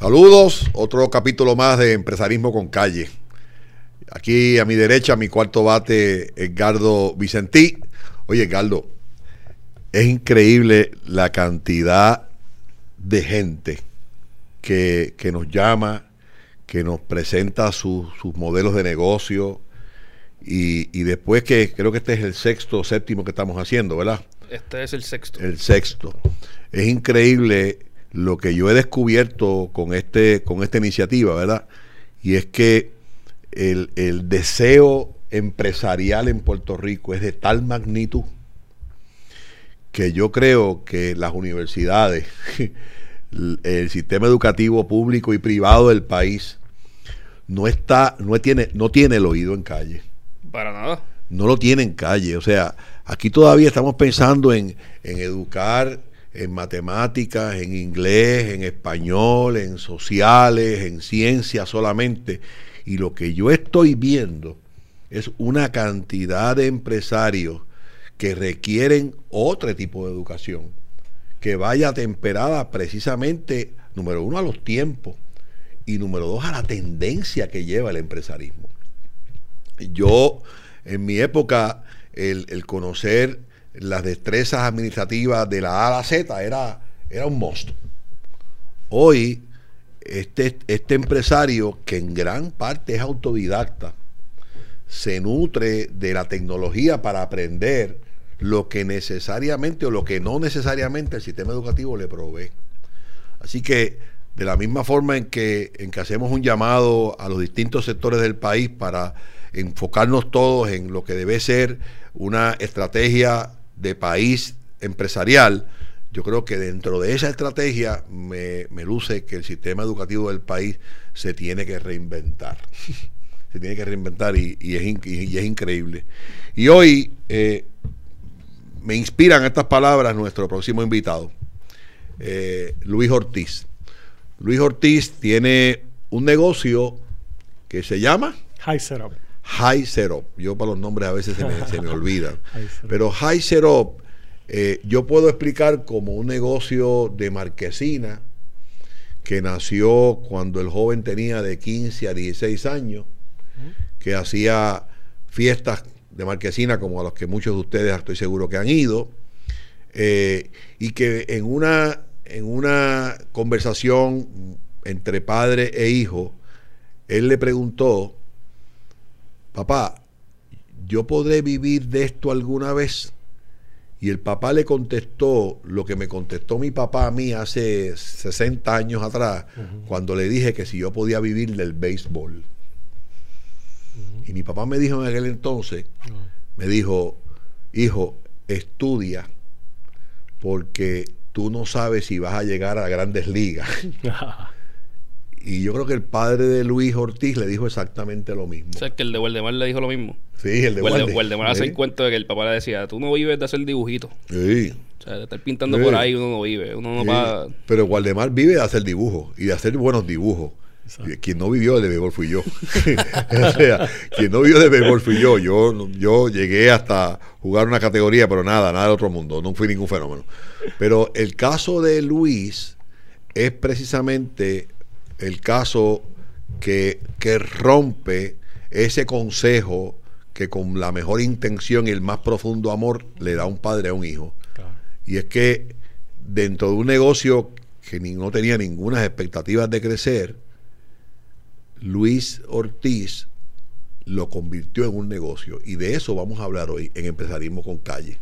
Saludos, otro capítulo más de Empresarismo con Calle. Aquí a mi derecha, mi cuarto bate, Edgardo Vicentí. Oye, Edgardo, es increíble la cantidad de gente que, nos llama, que nos presenta sus modelos de negocio y, y después que creo que este es el sexto o séptimo que estamos haciendo, ¿verdad? Este es el sexto. El sexto. Es increíble lo que yo he descubierto con, este, con esta iniciativa, ¿verdad? Y es que el, el deseo empresarial en Puerto Rico es de tal magnitud que yo creo que las universidades, el sistema educativo público y privado del país no está, no tiene, no tiene el oído en calle. Para nada. No lo tiene en calle. O sea, aquí todavía estamos pensando en, en educar en matemáticas, en inglés, en español, en sociales, en ciencias solamente. Y lo que yo estoy viendo es una cantidad de empresarios que requieren otro tipo de educación, que vaya temperada precisamente, número uno, a los tiempos y número dos, a la tendencia que lleva el empresarismo. Yo, en mi época, el, el conocer las destrezas administrativas de la A a la Z era, era un monstruo. Hoy, este, este empresario, que en gran parte es autodidacta, se nutre de la tecnología para aprender lo que necesariamente o lo que no necesariamente el sistema educativo le provee. Así que de la misma forma en que, en que hacemos un llamado a los distintos sectores del país para enfocarnos todos en lo que debe ser una estrategia de país empresarial, yo creo que dentro de esa estrategia me, luce que el sistema educativo del país se tiene que reinventar. se tiene que reinventar y, es, es, increíble. Y hoy eh, me inspiran estas palabras nuestro próximo invitado, eh, Luis Ortiz. Luis Ortiz tiene un negocio que se llama High Setup. High Setup. Yo para los nombres a veces se me, se me olvidan. Pero High Setup eh, yo puedo explicar como un negocio de marquesina que nació cuando el joven tenía de 15 a 16 años, que hacía fiestas de marquesina como a los que muchos de ustedes estoy seguro que han ido, eh, y que en una, en una conversación entre padre e hijo, él le preguntó, papá, ¿yo podré vivir de esto alguna vez? Y el papá le contestó lo que me contestó mi papá a mí hace 60 años atrás, cuando le dije que si yo podía vivir del béisbol. Y mi papá me dijo en aquel entonces, me dijo, hijo, estudia, porque tú no sabes si vas a llegar a grandes ligas. Y yo creo que el padre de Luis Ortiz le dijo exactamente lo mismo. O sea, que el de Waldemar le dijo lo mismo. Sí, el de Waldemar. Waldemar hace el cuento de que el papá le decía, tú no vives de hacer dibujitos. Sí. O sea, de estar pintando por ahí uno no vive. Uno no va... Pero Waldemar vive de hacer dibujos y de hacer buenos dibujos. Quien no vivió de béisbol fui yo. o sea, quien no vivió de béisbol fui yo. yo. Yo llegué hasta jugar una categoría, pero nada, nada del otro mundo. No fui ningún fenómeno. Pero el caso de Luis es precisamente el caso que, rompe ese consejo que con la mejor intención y el más profundo amor le da un padre a un hijo. Y es que dentro de un negocio que no tenía ninguna expectativas de crecer, Luis Ortiz lo convirtió en un negocio. Y de eso vamos a hablar hoy en Empresarismo con Calle.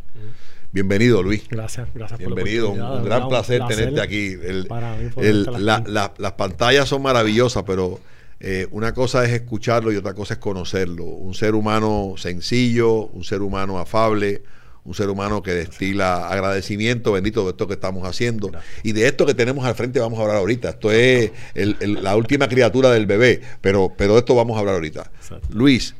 Bienvenido, Luis. Gracias, gracias Bienvenido, por un, gran placer, tenerte aquí. las pantallas son maravillosas, pero eh, una cosa es escucharlo y otra cosa es conocerlo. Un ser humano sencillo, un ser humano afable, un ser humano que destila agradecimiento, bendito de esto que estamos haciendo. Y de esto que tenemos al frente vamos a hablar ahorita. Esto es la última criatura del bebé, pero, pero de esto vamos a hablar ahorita. Luis,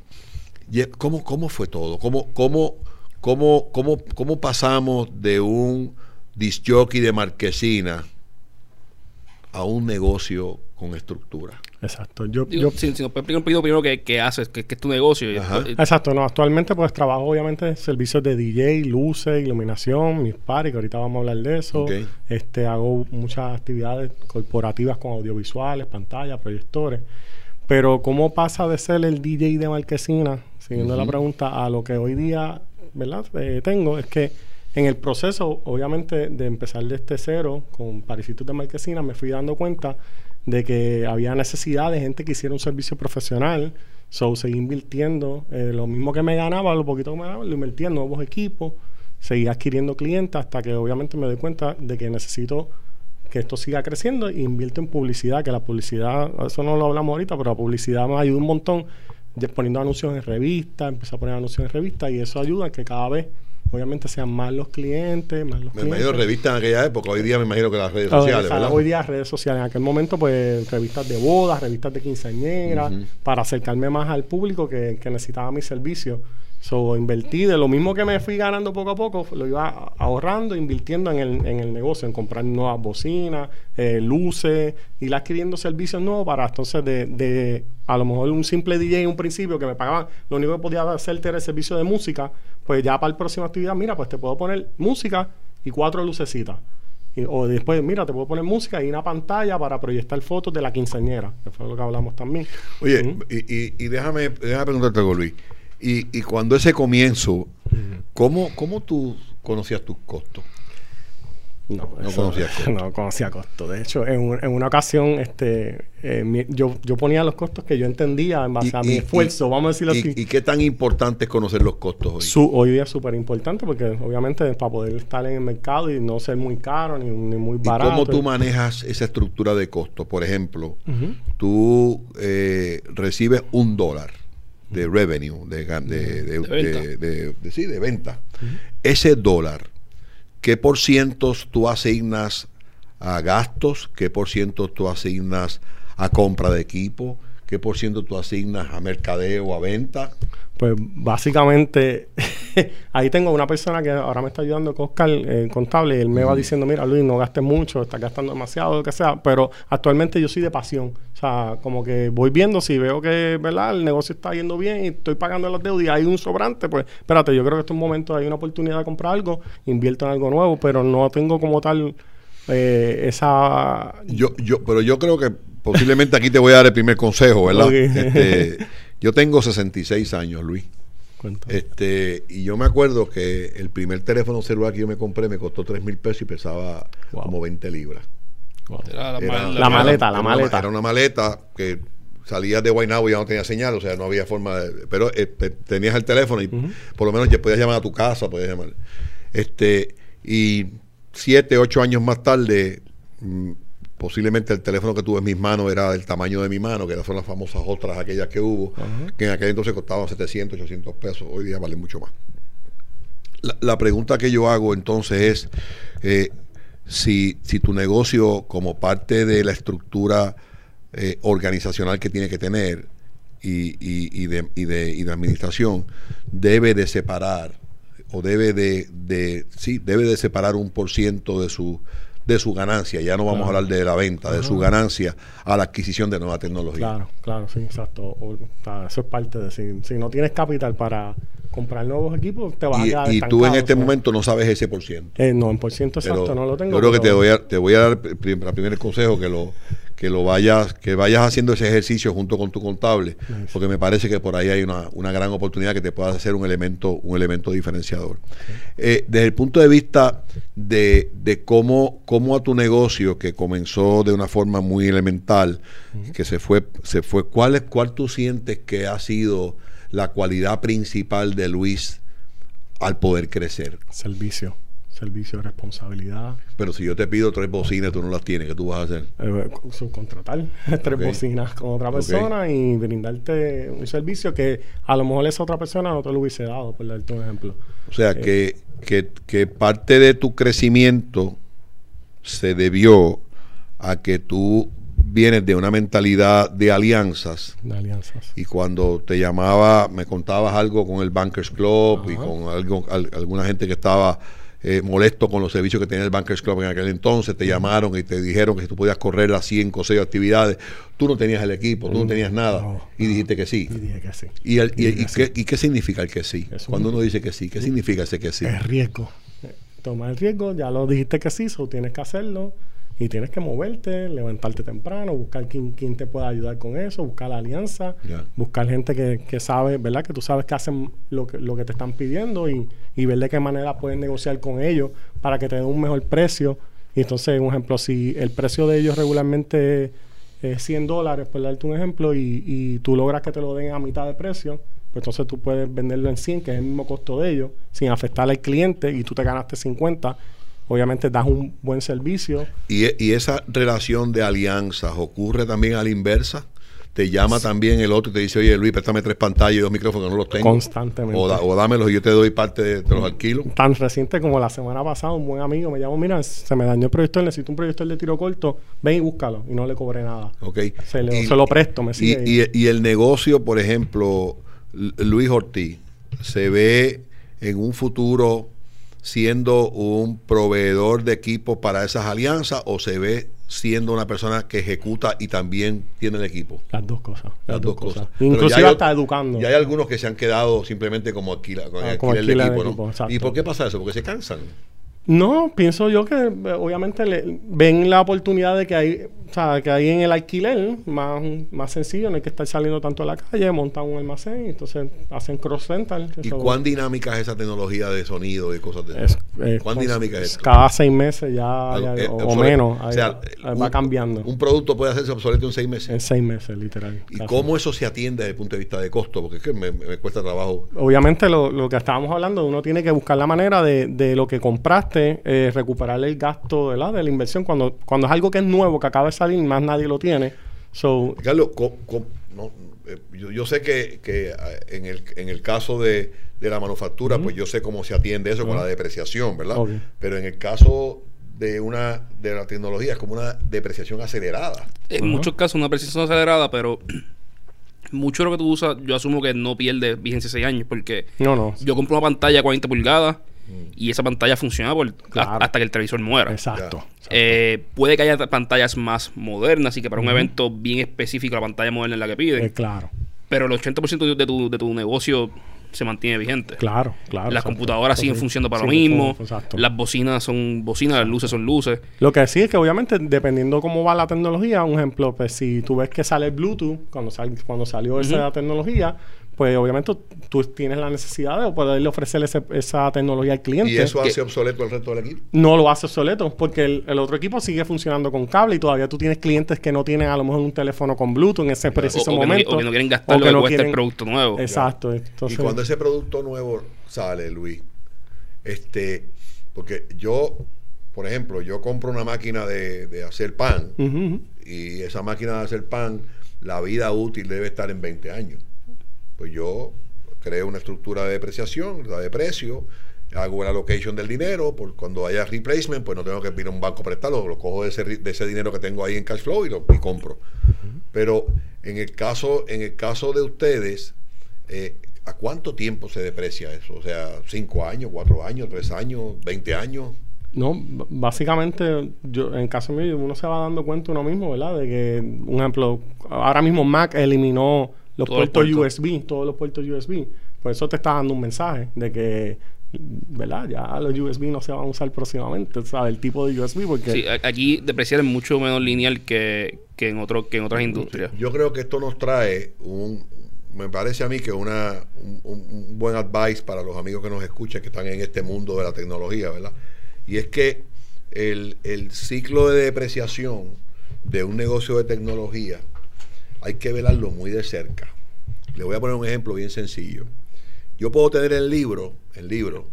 ¿cómo, ¿cómo fue todo? ¿Cómo, cómo, ¿Cómo, cómo, cómo pasamos de un disjockey de marquesina a un negocio con estructura. Exacto. Yo, Digo, yo- si, si nos puedes explicar un poquito primero qué, qué haces, qué, qué es tu negocio. Ajá. Exacto, no, actualmente pues trabajo obviamente en servicios de DJ, luces, iluminación, mis paris, que ahorita vamos a hablar de eso. Este, hago muchas actividades corporativas con audiovisuales, pantallas, proyectores. Pero ¿cómo pasa de ser el DJ de Marquesina, siguiendo la pregunta, a lo que hoy día, ¿verdad? Eh, tengo? Es que en el proceso, obviamente, de empezar desde cero con Parisitos de Marquesina, me fui dando cuenta de que había necesidad de gente que hiciera un servicio profesional. So, seguí invirtiendo. eh, lo mismo que me ganaba, lo poquito que me ganaba, lo invertí en nuevos equipos. Seguí adquiriendo clientes hasta que obviamente me doy cuenta de que necesito que esto siga creciendo e invierto en publicidad, que la publicidad, eso no lo hablamos ahorita, pero la publicidad me ayuda un montón poniendo anuncios en revistas, empecé a poner anuncios en revistas y eso ayuda a que cada vez, obviamente, sean más los clientes, más los Me clientes. imagino revistas en aquella época, hoy día me imagino que las redes Ah, sociales. ¿verdad? Hoy día redes sociales. En aquel momento, pues, revistas de bodas, revistas de quinceañeras, para acercarme más al público que, que necesitaba mi servicio. So, invertí de lo mismo que me fui ganando poco a poco, lo iba ahorrando, invirtiendo en el, en el negocio, en comprar nuevas bocinas, eh, luces, ir adquiriendo servicios nuevos para entonces de, de a lo mejor un simple DJ en un principio que me pagaban, lo único que podía hacerte era el servicio de música, pues ya para la próxima actividad, mira, pues te puedo poner música y cuatro lucecitas. Y- o después, mira, te puedo poner música y una pantalla para proyectar fotos de la quinceañera, que fue lo que hablamos también. Oye, y, y- y déjame, déjame preguntarte algo, Luis. Y, y cuando ese comienzo, ¿cómo, ¿cómo tú conocías tus costos? No, No eso- conocía costo. No conocía costo. De hecho, en, un- en una ocasión, este, eh, mi- yo, yo ponía los costos que yo entendía en base Y- a mi y- esfuerzo, y- vamos a decirlo y, así. y qué tan importante es conocer los costos hoy? Su- hoy día es súper importante porque obviamente para poder estar en el mercado y no ser muy caro ni, ni muy ¿Y barato. cómo tú manejas esa estructura de costos? Por ejemplo, Ujú. tú eh, recibes un dólar de revenue, de, de, de- venta. de venta. Ese dólar, ¿qué por cientos tú asignas a gastos? ¿Qué por ciento tú asignas a compra de equipo? ¿Qué por ciento tú asignas a mercadeo, a venta? Pues básicamente, ahí tengo una persona que ahora me está ayudando, Oscar, eh, contable, y él me va diciendo, mira Luis, no gastes mucho, estás gastando demasiado, lo que sea, pero actualmente yo soy de pasión. O sea, como que voy viendo si veo que, ¿verdad? El negocio está yendo bien y estoy pagando las deudas y hay un sobrante, pues espérate, yo creo que en estos momentos hay una oportunidad de comprar algo, invierto en algo nuevo, pero no tengo como tal eh, esa... Yo, yo, pero yo creo que posiblemente aquí te voy a dar el primer consejo, ¿verdad? Ok. Este, yo tengo 66 años, Luis. Cuenta. Este, y yo me acuerdo que el primer teléfono celular que yo me compré me costó 3 mil pesos y pesaba Wow. como 20 libras. Wow. Era la, Era- La maleta, era la maleta. Era una maleta que salías de Guaynabo y ya no tenía señal, o sea, no había forma de... Pero eh, te- tenías el teléfono y por lo menos ya podías llamar a tu casa, podías llamar. Este, y siete, ocho años más tarde, mm, posiblemente el teléfono que tuve en mis manos era del tamaño de mi mano, que son las famosas otras, aquellas que hubo, Ajá. que en aquel entonces costaban 700, 800 pesos, hoy día valen mucho más. La, la pregunta que yo hago entonces es eh, si, si tu negocio como parte de la estructura eh, organizacional que tiene que tener y, y- y de, y de- y de administración debe de separar o debe de, de sí debe de separar un por ciento de su de su ganancia ya no vamos a hablar de la venta de su ganancia a la adquisición de nueva tecnología Claro, claro, sí, exacto. O- o sea, eso es parte de si, si no tienes capital para comprar nuevos equipos, te vas a y, quedar y tú en este o sea. momento no sabes ese por ciento Eh, no, en por ciento Pero exacto, no lo tengo. Yo creo que te voy a, te voy a dar el primer consejo que lo que lo vayas que vayas haciendo ese ejercicio junto con tu contable, porque me parece que por ahí hay una, una gran oportunidad que te pueda hacer un elemento un elemento diferenciador. Eh, desde el punto de vista de, de cómo cómo a tu negocio que comenzó de una forma muy elemental, que se fue se fue cuál es cuál tú sientes que ha sido la cualidad principal de Luis al poder crecer. Servicio, servicio, responsabilidad. Pero si yo te pido tres bocinas, tú no las tienes, ¿qué tú vas a hacer? eh, subcontratar tres bocinas con otra persona y brindarte un servicio que a lo mejor esa otra persona no te lo hubiese dado, por darte un ejemplo. O sea, Eh. que, que, que parte de tu crecimiento se debió a que tú vienes de una mentalidad de alianzas De alianzas. y cuando te llamaba, me contabas algo con el Bankers Club y con algo, al- alguna gente que estaba eh, molesto con los servicios que tenía el Bankers Club en aquel entonces, te llamaron y te dijeron que si tú podías correr las 5 o 6 actividades, tú no tenías el equipo, tú no tenías nada, No, y dijiste que sí. Y dije que sí. ¿Y, el- y- Y y dije qué, significa el que sí? Es un- Cuando uno dice que sí, ¿qué significa ese que sí? Es riesgo. Toma el riesgo, ya lo dijiste que sí, so tienes que hacerlo. Y tienes que moverte, levantarte temprano, buscar quién, quién te pueda ayudar con eso, buscar la alianza, buscar gente que, que sabe, ¿verdad? Que tú sabes que hacen lo que, lo que te están pidiendo y, y ver de qué manera puedes negociar con ellos para que te den un mejor precio. Y entonces, un ejemplo, si el precio de ellos regularmente es 100 dólares, por darte un ejemplo, y, y tú logras que te lo den a mitad de precio, pues entonces tú puedes venderlo en 100, que es el mismo costo de ellos, sin afectar al cliente, y tú te ganaste 50. Obviamente das un buen servicio. Y, y esa relación de alianzas ocurre también a la inversa. Te llama también el otro y te dice, oye Luis, préstame tres pantallas y dos micrófonos no los tengo. Constantemente. O, da- o dámelos y yo te doy parte de, te los alquilo. Tan reciente como la semana pasada, un buen amigo me llamó, mira, se me dañó el proyector, necesito un proyector de tiro corto, ven y búscalo. Y no le cobré nada. ¿ok? Se, le- Y- se lo presto, me sigue. y- y el negocio, por ejemplo, Luis Ortiz, se ve en un futuro siendo un proveedor de equipos para esas alianzas o se ve siendo una persona que ejecuta y también tiene el equipo. las dos cosas. Las dos cosas. Pero Inclusive ya hay hasta ot- educando. Y hay algunos que se han quedado simplemente como alquila, con Ah, alquiler como de alquiler de equipo, ¿no? equipo, exacto. ¿Y por qué pasa eso? Porque se cansan. No, pienso yo que eh, obviamente le- ven la oportunidad de que hay, o sea, que hay en el alquiler más, más sencillo, no hay que estar saliendo tanto a la calle, montan un almacén y entonces hacen cross rental. ¿Y cuán dinámica es esa tecnología de sonido y cosas de es, eh, ¿Cuán con- dinámica es esto? Cada seis meses ya, Algo- ya- eh, o, menos, O sea, va, un- va cambiando. Un producto puede hacerse obsoleto en seis meses. en seis meses, literal. ¿Y cómo eso se atiende desde el punto de vista de costo? Porque es que me, me cuesta trabajo. Obviamente lo, lo que estábamos hablando, uno tiene que buscar la manera de, de lo que compraste, eh, recuperar el gasto ¿verdad? de la inversión. Cuando, cuando es algo que es nuevo, que acaba de salir, más nadie lo tiene. So, Carlos, co- co- no, eh, yo, yo sé que, que, eh, en, el, en el caso de, de la manufactura, pues yo sé cómo se atiende eso con la depreciación, ¿verdad? Pero en el caso de una de la tecnología es como una depreciación acelerada. En muchos casos una precisión acelerada, pero mucho de lo que tú usas, yo asumo que no pierde vigencia 6 años, porque no, no. yo compro una pantalla 40 pulgadas y esa pantalla funciona por, Claro. hasta, hasta que el televisor muera. Exacto. Eh, puede que haya pantallas más modernas y que para un evento bien específico la pantalla moderna es la que piden, Eh, claro, pero el 80% de, de tu, de tu negocio se mantiene vigente. claro, claro. Las exacto. computadoras siguen funcionando para lo mismo, exacto. las bocinas son bocinas, las luces son luces. Lo que sí es que obviamente dependiendo cómo va la tecnología, un ejemplo, pues si tú ves que sale el Bluetooth, cuando, sal- cuando salió esa tecnología, pues obviamente tú tienes la necesidad de poderle ofrecer ese- esa tecnología al cliente. Y eso que- hace obsoleto el resto del equipo. no lo hace obsoleto porque el, el otro equipo sigue funcionando con cable y todavía tú tienes clientes que no tienen a lo mejor un teléfono con Bluetooth en ese O, preciso o que no, momento. o que no quieren gastar o lo que que no cuesta el quieren- producto nuevo. Exacto. Entonces, y cuando ese producto nuevo sale, Luis, este, porque yo, por ejemplo, yo compro una máquina de, de hacer pan y esa máquina de hacer pan, la vida útil debe estar en 20 años. Pues yo creo una estructura de depreciación, de precio, hago la allocation del dinero, por cuando haya replacement, pues no tengo que ir a un banco a prestarlo, lo cojo de ese, de ese dinero que tengo ahí en cash flow y lo y compro. Pero en el caso, en el caso de ustedes, eh, ¿a cuánto tiempo se deprecia eso? O sea, ¿cinco años, cuatro años, tres años, 20 años? No, básicamente, yo en caso mío, uno se va dando cuenta uno mismo, ¿verdad? De que, un ejemplo, ahora mismo Mac eliminó los Todos los puertos. USB, todos los puertos USB. Pues eso te está dando un mensaje de que, ¿verdad? Ya los USB no se van a usar próximamente, ¿sabes? El tipo de USB, porque... Sí, aquí depreciar es mucho menos lineal que, que en otro, que en otras industrias. Yo creo que esto nos trae un, me parece a mí que una, un, un- un buen advice para los amigos que nos escuchan, que están en este mundo de la tecnología, ¿verdad? Y es que el, el ciclo de depreciación de un negocio de tecnología hay que velarlo muy de cerca. Le voy a poner un ejemplo bien sencillo. Yo puedo tener el libro, el libro,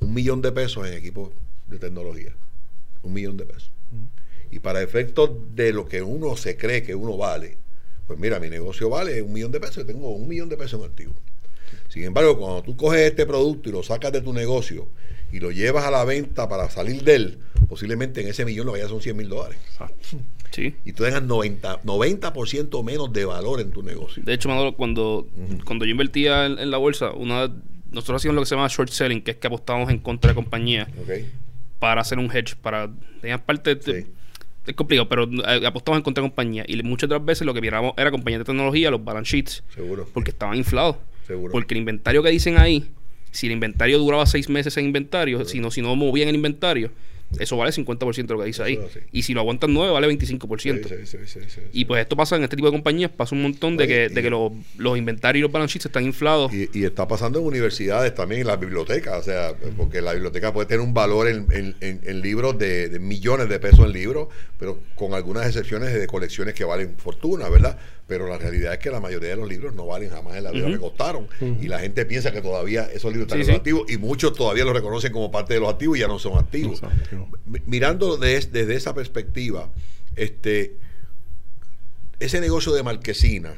un millón de pesos en equipos de tecnología. Un millón de pesos. Y para efectos de lo que uno se cree que uno vale, pues mira, mi negocio vale un millón de pesos, tengo un millón de pesos en activo. Sin embargo, cuando tú coges este producto y lo sacas de tu negocio y lo llevas a la venta para salir de él, posiblemente en ese millón lo que haya son 100 mil dólares. Exacto. Sí. Y tú tengas 90%, 90% menos de valor en tu negocio. De hecho, Manolo, cuando, cuando yo invertía en, en la bolsa, una nosotros hacíamos lo que se llama short selling, que es que apostábamos en contra de compañías Ok. para hacer un hedge, para tenías parte de- Sí. es complicado, pero eh, apostamos en contra de compañías y muchas de las veces lo que miramos era compañías de tecnología, los balance sheets, Seguro. porque estaban inflados. Seguro. Porque el inventario que dicen ahí, si el inventario duraba seis meses en inventario, si no, si no movían el inventario, eso vale 50% de lo que dice ahí. Y si lo aguantan nueve, vale 25%. Sí. Y pues esto pasa en este tipo de compañías, pasa un montón de que, y- de que los, los inventarios y los balance sheets están inflados. Y, y está pasando en universidades también, en las bibliotecas, o sea, porque la biblioteca puede tener un valor en, en- en- en libros de, de millones de pesos en libros, pero con algunas excepciones de colecciones que valen fortuna, ¿verdad? Pero la realidad es que la mayoría de los libros no valen jamás en la vida que costaron. Y la gente piensa que todavía esos libros están Sí, en los sí. activos y muchos todavía los reconocen como parte de los activos y ya no son activos. Mirando de- desde esa perspectiva, este ese negocio de marquesina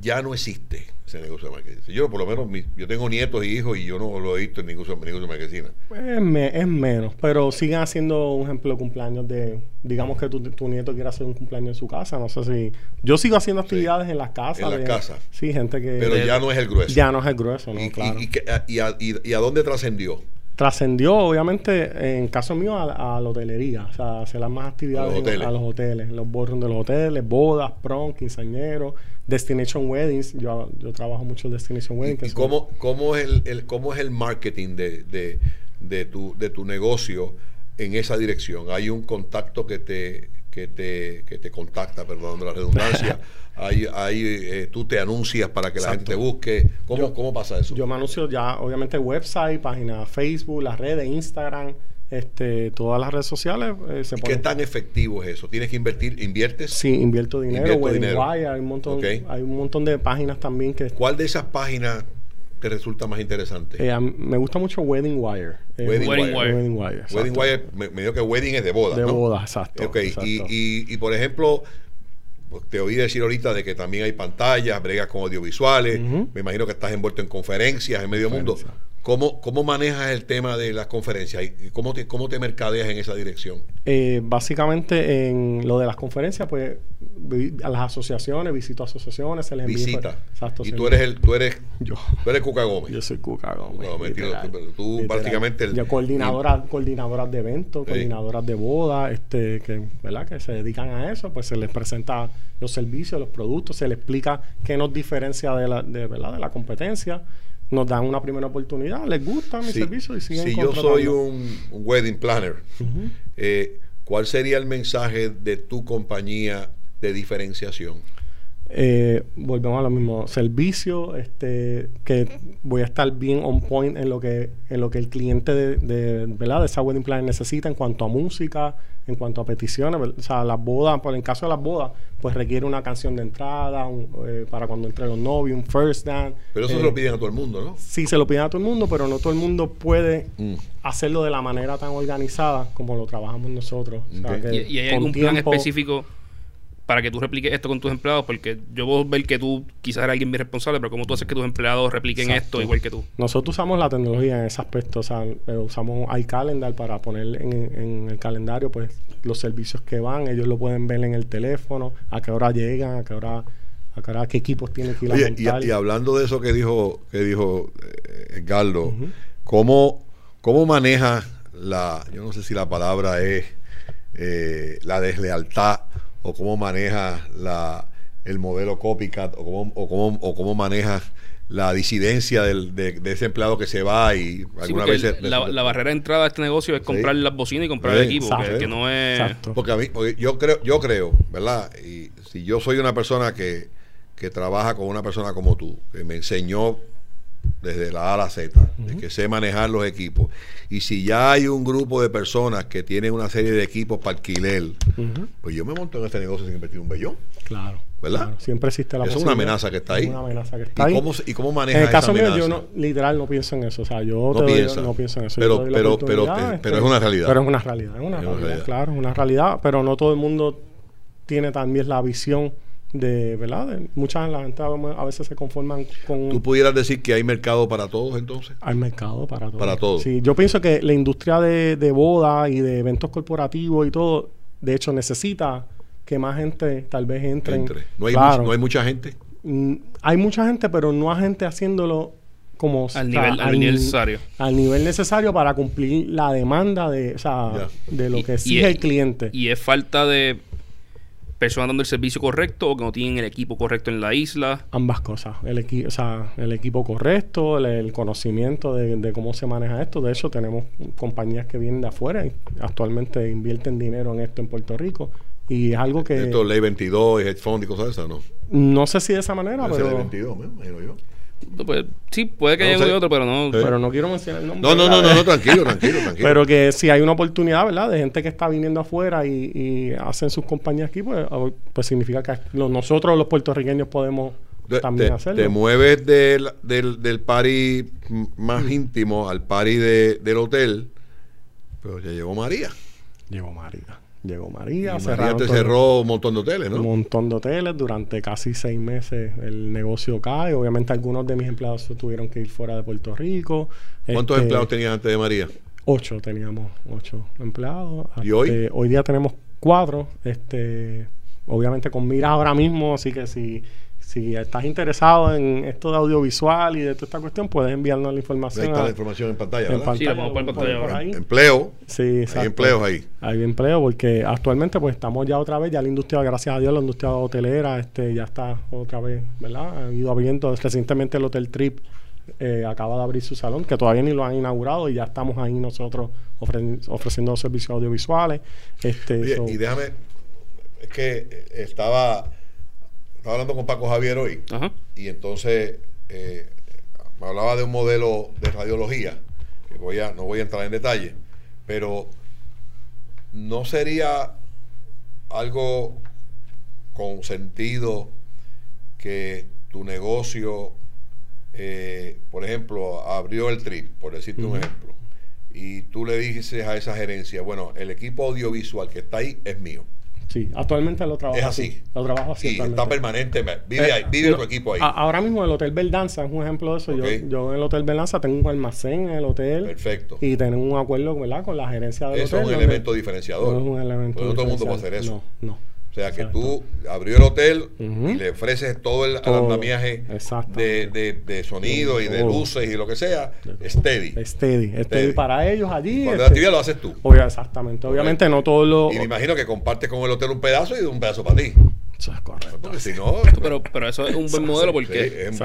ya no existe ese negocio de marquesina. Yo por lo menos mi- yo tengo nietos y hijos y yo no lo he visto en ningún negocio de marquesina. Es, me- es menos, pero siguen haciendo un ejemplo de cumpleaños de, digamos que tu, tu nieto quiere hacer un cumpleaños en su casa, no sé si... Yo sigo haciendo actividades en las casas. En las de- casas. Sí, gente que... Pero de- ya no es el grueso. ya no es el grueso, ¿no? y, y- claro. y que- y a, y- y a dónde trascendió? Trascendió, obviamente, en caso mío, a, a la hotelería. O sea, hacer las más actividades A los en- hoteles. a los hoteles. Los ballrooms de los hoteles, bodas, prom, quinceañeros, destination weddings. Yo, yo trabajo mucho en destination weddings. ¿Y son- cómo, cómo, es el, el- cómo es el marketing de, de, de tu, de tu negocio en esa dirección? ¿Hay un contacto que te, que te, que te contacta, perdón la redundancia? hay, hay, eh, ¿Tú te anuncias para que la gente te busque? ¿Cómo, Yo- ¿Cómo pasa eso? Yo me anuncio ya, obviamente, website, página Facebook, las redes, Instagram, este, todas las redes sociales. eh, se ¿Y ponen- ¿Qué tan efectivo es eso? ¿Tienes que invertir? ¿Inviertes? Sí, invierto dinero, Invierto Wedding dinero. Wire, hay un montón, Ok. hay un montón de páginas también que ¿Cuál de esas páginas te resulta más interesante? eh, me gusta mucho Wedding Wire. Eh, Wedding Wedding Wire. Wire. Wedding Wire. Wedding Wire, me, me dijo que wedding es de boda. De ¿no? boda, exacto. Ok, exacto. y, y, y por ejemplo, te oí decir ahorita de que también hay pantallas, bregas con audiovisuales, me imagino que estás envuelto en conferencias en medio mundo. ¿Cómo, ¿Cómo manejas el tema de las conferencias y cómo te, cómo te mercadeas en esa dirección? Eh, básicamente en lo de las conferencias, pues a las asociaciones, visito asociaciones, se les envía Visita. Exacto, y tú eres el, tú eres, yo. tú eres Cuca Gómez. Yo soy Cuca Gómez. No, mentira, tú- tú prácticamente el- Yo coordinadora, coordinadoras de eventos, Sí. coordinadoras de boda, este, que, ¿verdad? que se dedican a eso, pues se les presenta los servicios, los productos, se les explica qué nos diferencia de la, de, ¿verdad? de la competencia. Nos dan una primera oportunidad, les gusta mi Sí. servicio y siguen si yo soy un, un wedding planner, eh, ¿cuál sería el mensaje de tu compañía de diferenciación? Eh, volvemos a lo mismo servicio este que voy a estar bien on point en lo que en lo que el cliente de, de, ¿verdad? de esa wedding planner necesita en cuanto a música en cuanto a peticiones o sea las bodas por el caso de las bodas pues requiere una canción de entrada un, eh, para cuando entre los novios un first dance Pero eso Eh, se lo piden a todo el mundo, ¿no? sí se lo piden a todo el mundo pero no todo el mundo puede Mm. hacerlo de la manera tan organizada como lo trabajamos nosotros O sea, Ok. que ¿Y, y hay algún plan específico para que tú repliques esto con tus empleados? Porque yo puedo ver que tú quizás eres alguien bien responsable, pero ¿cómo tú haces que tus empleados repliquen Exacto. esto igual que tú? Nosotros usamos la tecnología en ese aspecto, o sea, eh, usamos iCalendar para poner en, en el calendario pues los servicios que van, ellos lo pueden ver en el teléfono, a qué hora llegan, a qué hora, a qué hora, qué equipos tienen que ir a Oye, y, montar. y hablando de eso que dijo, que dijo eh, Edgardo, ¿cómo, ¿cómo maneja la, yo no sé si la palabra es eh, la deslealtad o cómo maneja la, el modelo copycat o cómo, o cómo, o cómo maneja la disidencia del, de, de ese empleado que se va y Sí, algunas porque veces... la, la barrera de entrada a este negocio es comprar las bocinas y comprar el Sí, equipo, exacto. que, que no es... Exacto. Porque a mí, porque yo creo, yo creo, ¿verdad? Y si yo soy una persona que, que trabaja con una persona como tú, que me enseñó desde la A a la Z, de que sé manejar los equipos, y si ya hay un grupo de personas que tienen una serie de equipos para alquiler, pues yo me monto en este negocio sin invertir un bellón. Claro. ¿Verdad? claro. Siempre existe la es una amenaza que está ahí. Es una amenaza que ¿Y está ahí. cómo, ¿Y cómo maneja en el caso mío, yo no, literal no pienso en eso. O sea, yo No doy- pienso en eso. Pero- pero- pero oportunidad, te- pero es una realidad. Pero es una realidad, es una, Es una realidad, realidad. claro, es una realidad. Pero no todo el mundo tiene también la visión de, ¿verdad? De- muchas la gente a veces se conforman con... ¿Tú pudieras decir que hay mercado para todos entonces? Hay mercado para todo. Para todo. Sí, yo pienso que la industria de, de boda y de eventos corporativos y todo, de hecho, necesita que más gente tal vez entre. Entre. No hay, Claro. much- no hay mucha gente. Mm, hay mucha gente, pero no hay gente haciéndolo como Al nivel- al nivel necesario. al nivel necesario para cumplir la demanda de, o sea, de lo Y- que y exige es- el cliente. Y es falta de personas dando el servicio correcto o que no tienen el equipo correcto en la isla. Ambas cosas, el, equi- o sea, el equipo correcto, el, el conocimiento de, de cómo se maneja esto. De hecho, tenemos compañías que vienen de afuera y actualmente invierten dinero en esto en Puerto Rico. Y es algo que Esto, ley 22, hedge fund y cosas de esas, ¿no? no sé si de esa manera, es ley pero, 22, me imagino yo. Pues, sí, puede que No haya uno y otro, pero no. Sí. pero no quiero mencionar el nombre. No, no, no, no, no, tranquilo, tranquilo, tranquilo. Pero que si hay una oportunidad, ¿verdad? De gente que está viniendo afuera y, y hacen sus compañías aquí, pues, ah, pues significa que nosotros los puertorriqueños podemos también te, hacerlo. te mueves del, del, del party más íntimo al party de- del hotel, pero ya llegó María. Llegó María. Llegó Y María. María te todo- cerró un montón de hoteles, un ¿no? montón de hoteles durante casi seis meses el negocio cae obviamente algunos de mis empleados tuvieron que ir fuera de Puerto Rico ¿Cuántos Este, empleados tenías antes de María? ocho teníamos ocho empleados ¿Y hoy? Este, hoy día tenemos cuatro este obviamente con mira ahora mismo así que si si estás interesado en esto de audiovisual y de toda esta cuestión puedes enviarnos la Ahí información está a- la información en pantalla, en ¿verdad? Sí, la pongo por pantalla por ahora. ahí. Empleo. Sí, exacto. Hay empleos ahí. Hay empleo porque actualmente pues estamos ya otra vez, ya la industria, gracias a Dios, la industria hotelera este ya está otra vez, ¿verdad? Ha ido abriendo. Recientemente el Hotel Trip eh, acaba de abrir su salón, que todavía ni lo han inaugurado y ya estamos ahí nosotros ofre- ofreciendo servicios audiovisuales. Este, Oye, so- y déjame, es que estaba, estaba hablando con Paco Javier hoy Ajá. y entonces eh, me hablaba de un modelo de radiología, que voy a, no voy a entrar en detalle, pero no sería algo con sentido que tu negocio, eh, por ejemplo, abrió el trip, por decirte un ejemplo, y tú le dices a esa gerencia, bueno, el equipo audiovisual que está ahí es mío. Sí, actualmente lo trabajo Es así. Lo trabajo así. Y está permanente, vive, Eh, ahí, vive no, tu equipo ahí. a- ahora mismo el Hotel Verdanza es un ejemplo de eso. Yo-. Yo, en el Hotel Verdanza tengo un almacén en el hotel. Perfecto. Y tenemos un acuerdo ¿verdad? con la gerencia del Eso hotel. es un elemento diferenciador. No es un elemento no todo el mundo puede hacer eso. No, no. O sea que Exacto. tú abrió el hotel y le ofreces todo el Todo. andamiaje de, de, de sonido y de Todo. luces y lo que sea, todo. steady. Steady. Steady Steady. para ellos allí. Cuando este, la actividad lo haces tú. obvia- exactamente. Obviamente no todos los... Y me imagino que compartes con el hotel un pedazo y un pedazo para ti. Eso es correcto. Porque si no, Pero, pero eso es un buen modelo sí, porque es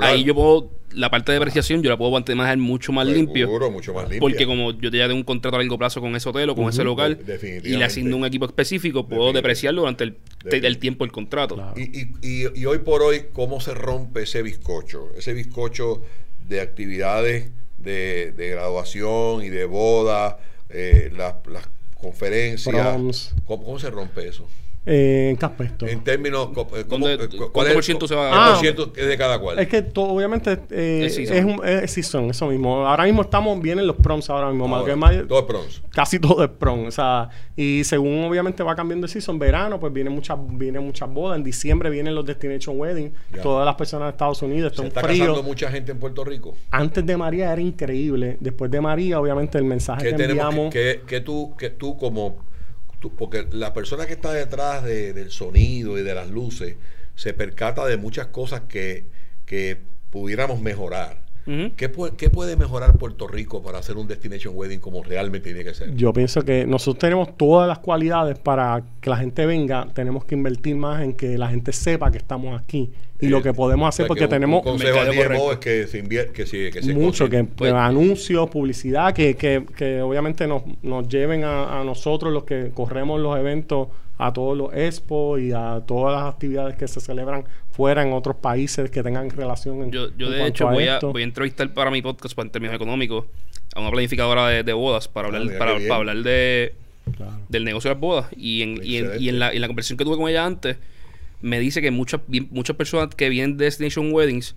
ahí, yo puedo, la parte de depreciación yo la puedo manejar mucho más limpio. Seguro, mucho más limpio. Porque como yo ya tengo un contrato a largo plazo con ese hotel o con ese local y le asigno un equipo específico, puedo depreciarlo durante el, el tiempo del contrato. Claro. Y, y, y, y hoy por hoy, ¿cómo se rompe ese bizcocho? Ese bizcocho de actividades de, de graduación y de boda, eh, las, las conferencias. ¿Cómo, cómo se rompe eso? Eh, ¿En qué aspecto? En términos, eh, ¿cómo, ¿Dónde- eh, ¿cuál es por ciento se va a- el Ah, por ciento es de cada cual? Es que todo, obviamente eh, Es es, season. un, es season, eso mismo. Ahora mismo estamos, vienen los proms ahora mismo. Ahora, que es más- Dos proms. casi todo es prom. O sea, y según obviamente va cambiando el season, verano, pues vienen muchas, vienen muchas bodas. En diciembre vienen los Destination Wedding. Ya. Todas las personas de Estados Unidos, Se está frío. casando mucha gente en Puerto Rico. Antes de María era increíble. Después de María, obviamente, el mensaje ¿Qué que tenemos enviamos. que, que- que tú, que tú como porque la persona que está detrás de- del sonido y de las luces se percata de muchas cosas que, que pudiéramos mejorar. ¿Qué, pu- qué puede mejorar Puerto Rico para hacer un destination wedding como realmente tiene que ser? Yo pienso que nosotros tenemos todas las cualidades para que la gente venga. Tenemos que invertir más en que la gente sepa que estamos aquí y lo Eh, que podemos o hacer, sea, porque un- tenemos Un consejo al es que se invierte, que, se- que se mucho, que, que Pues- anuncios, publicidad, que, que, que obviamente nos, nos lleven a, a nosotros los que corremos los eventos, a todos los expos y a todas las actividades que se celebran fuera en otros países que tengan relación en, Yo, yo en de hecho a voy a, voy a entrevistar para mi podcast para en términos económicos a una planificadora de, de bodas para hablar, Ah, mira para, hablar de, Claro. del negocio de las bodas. Y en, y en, y en la, en la conversación que tuve con ella antes, me dice que muchas, muchas personas que vienen de Destination Weddings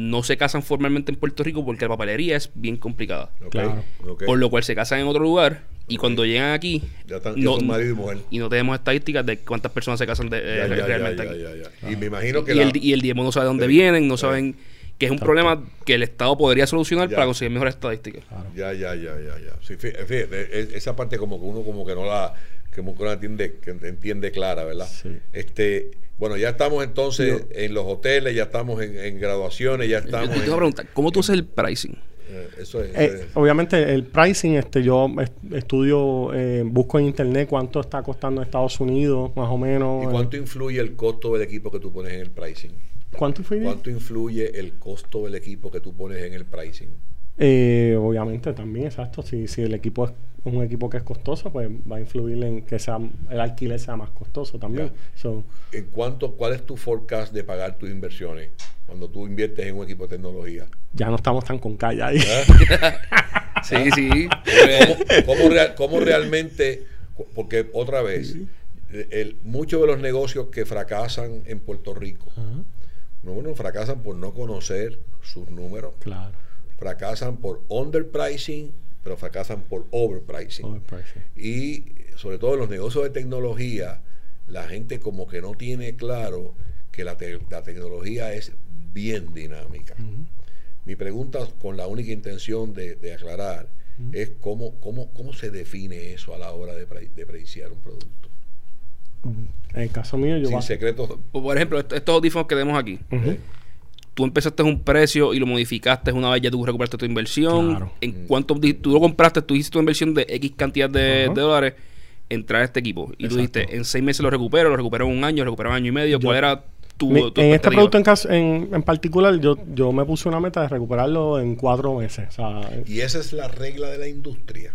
no se casan formalmente en Puerto Rico porque la papelería es bien complicada. Claro. Por lo cual se casan en otro lugar y cuando llegan aquí Ya están- ya son marido y mujer. y no tenemos estadísticas de cuántas personas se casan de, eh, Ya, ya, ya, realmente ya, aquí. ya, ya. Y me imagino que y, la- el, y el diezmo no sabe dónde Sí. vienen, no saben que es un Exacto. problema que el Estado podría solucionar Ya. para conseguir mejores estadísticas. Ya, ya, ya, ya, ya. Sí, fí- fíjate, e- esa parte como que uno como que no la, como que no la entiende, que entiende clara, ¿verdad? Sí. Este, Bueno, ya estamos entonces en los hoteles, ya estamos en, en graduaciones, ya estamos. yo te voy a preguntar, ¿cómo tú haces el pricing? eh, eso es. Eh, eso es. obviamente el pricing, este, yo est- estudio, eh, busco en internet cuánto está costando en Estados Unidos, más o menos. ¿Y cuánto influye el costo del equipo que tú pones en el pricing? ¿Cuánto fue? ¿Cuánto influye el costo del equipo que tú pones en el pricing? Eh, obviamente también, exacto. Si, si el equipo es un equipo que es costoso, pues va a influir en que sea el alquiler sea más costoso también. So, ¿En cuánto, ¿Cuál es tu forecast de pagar tus inversiones cuando tú inviertes en un equipo de tecnología? ya no estamos tan con calle ahí. ¿Ah? Sí, sí. ¿Cómo, cómo real- cómo realmente, porque otra vez, el- muchos de los negocios que fracasan en Puerto Rico, Ajá, número uno, fracasan por no conocer sus números, claro. fracasan por underpricing, pero fracasan por overpricing. Overpricing. Y sobre todo en los negocios de tecnología, la gente como que no tiene claro que la, te- la tecnología es bien dinámica. Mi pregunta con la única intención de, de aclarar es cómo, cómo, cómo se define eso a la hora de, pre- de un producto. En el caso mío, yo Sin secretos. Por ejemplo, est- estos audífonos que tenemos aquí. Tú empezaste un precio y lo modificaste una vez ya tú recuperaste tu inversión. Claro. En cuanto di- tú lo compraste, tú hiciste tu inversión de X cantidad de, dólares en traer este equipo. Y tú Exacto. dijiste, en seis meses lo recupero, lo recupero en un año, lo recupero en un año y medio. Yo- ¿Cuál era tu, Mi- tu en este producto en, caso- en, en particular, yo, yo me puse una meta de recuperarlo en cuatro meses. O sea, Y esa es la regla de la industria.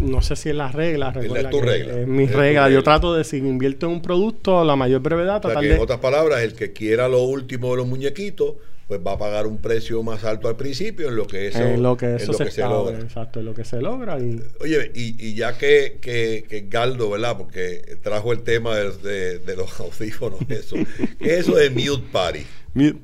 No sé si es la regla. recuerda tu regla. Es mi Es regla. regla. Yo trato de, si invierto en un producto, a la mayor brevedad, O sea tratar que de... en otras palabras, el que quiera lo último de los muñequitos, pues va a pagar un precio más alto al principio en lo que eso, en lo que en eso lo se, que se logra. Exacto, en lo que se logra. Y, Oye, y, y ya que, que, que Galdo, ¿verdad? Porque trajo el tema de, de- de los audífonos, eso. ¿Qué es eso de mute party?